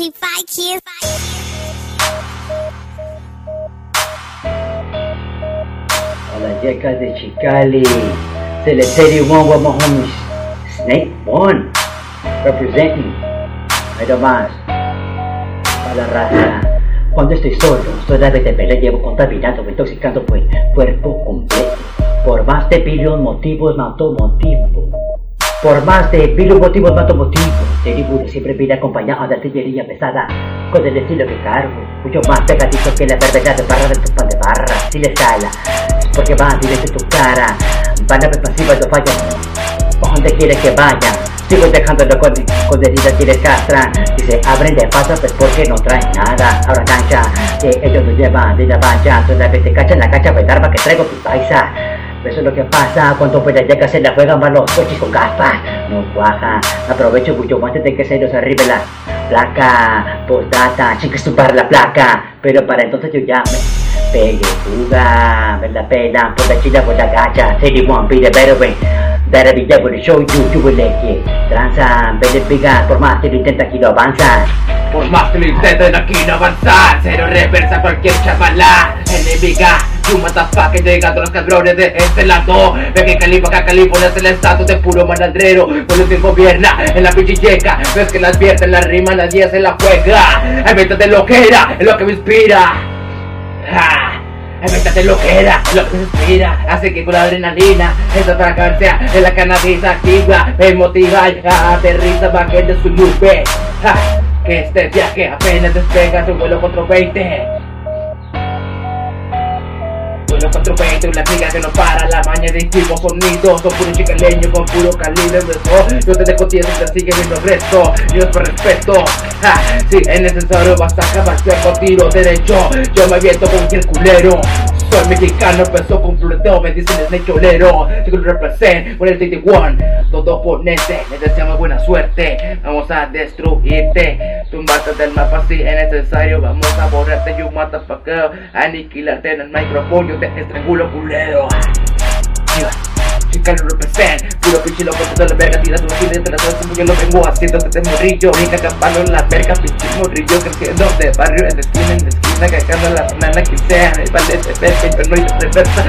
G5 kids. A las yecas de Chicali. Cemetery One with my homies. Snake One. Representing. Ahí más. Para la raza. Cuando estoy solo, sola de pelea llevo contaminado, intoxicando pues cuerpo completo. Por más de billion motivos mato motivo. Por más de billion motivos mato motivo. Teriburo siempre viene acompañado de artillería pesada. Con el estilo que cargo. Mucho más pegadizo que la enfermedad de barra de tu pan de barra. Si les cala, porque van directo tu cara. Van a ver pasivas no fallan. ¿A dónde quieres que vaya? Sigo dejándolo con, con heridas que les Y se abren de paso pues porque no traen nada Ahora cancha que ellos nos llevan de la bancha Solamente cachan la cancha pues arma que traigo tu paisa Eso es lo que pasa cuando pues llega se la juegan más los coches con gafas. No cuaja, aprovecho mucho antes de que se nos arribe la placa. Postdata, chica para la placa. Pero para entonces yo ya me pegué fuga. Me la pena por la china por la gacha. City one, be the better way. Better be able to show you, you will let it. Tranza, better pegar, por más que lo intenta aquí no avanza. Por más que lo intenten aquí no avanzar Cero reversa cualquier chavala Enemiga You motherfucker llegando los cabrones de este lado. Ve que Calipo acá Calipo es el estatus de puro malandrero. Con que gobierna en la pichilleca Ves que las vierten la rima nadie se la juega. Invéntate lo que era, es lo que me inspira. Ah. Invéntate lo que era, lo que inspira. Así que con la adrenalina Esta fragancia de la cannabis activa. Me motiva y aterriza bajé de su nube ja, Que este viaje apenas despega su vuelo 420 Vuelo 420, una amiga que no para. La maña de intimo sonidos Son puro chicaleño con puro calibre eso Yo te dejo tieso te sigue el resto. Y es por respeto. Ja, Si es necesario basta acabar con tiro derecho. Yo me aviento con cualquier culero. Soy mexicano, peso completo, me dicen el necholero Sigo el represent con el 31 Todo oponente, les deseamos buena suerte. Vamos a destruirte Tumbarte del mapa si es necesario. Vamos a borrarte, you motherfucker. Aniquilarte en el micrófono, te estrangulo culero. Chicano represent, puro pinche loco, toda la verga, tira tu vida entre las como yo lo vengo haciendo desde morrillo. Venga campando en la verga, pinche morrillo, creciendo de barrio en esquina en esquina, cagando la banana que sea, el ballet de verga, yo no hice reversa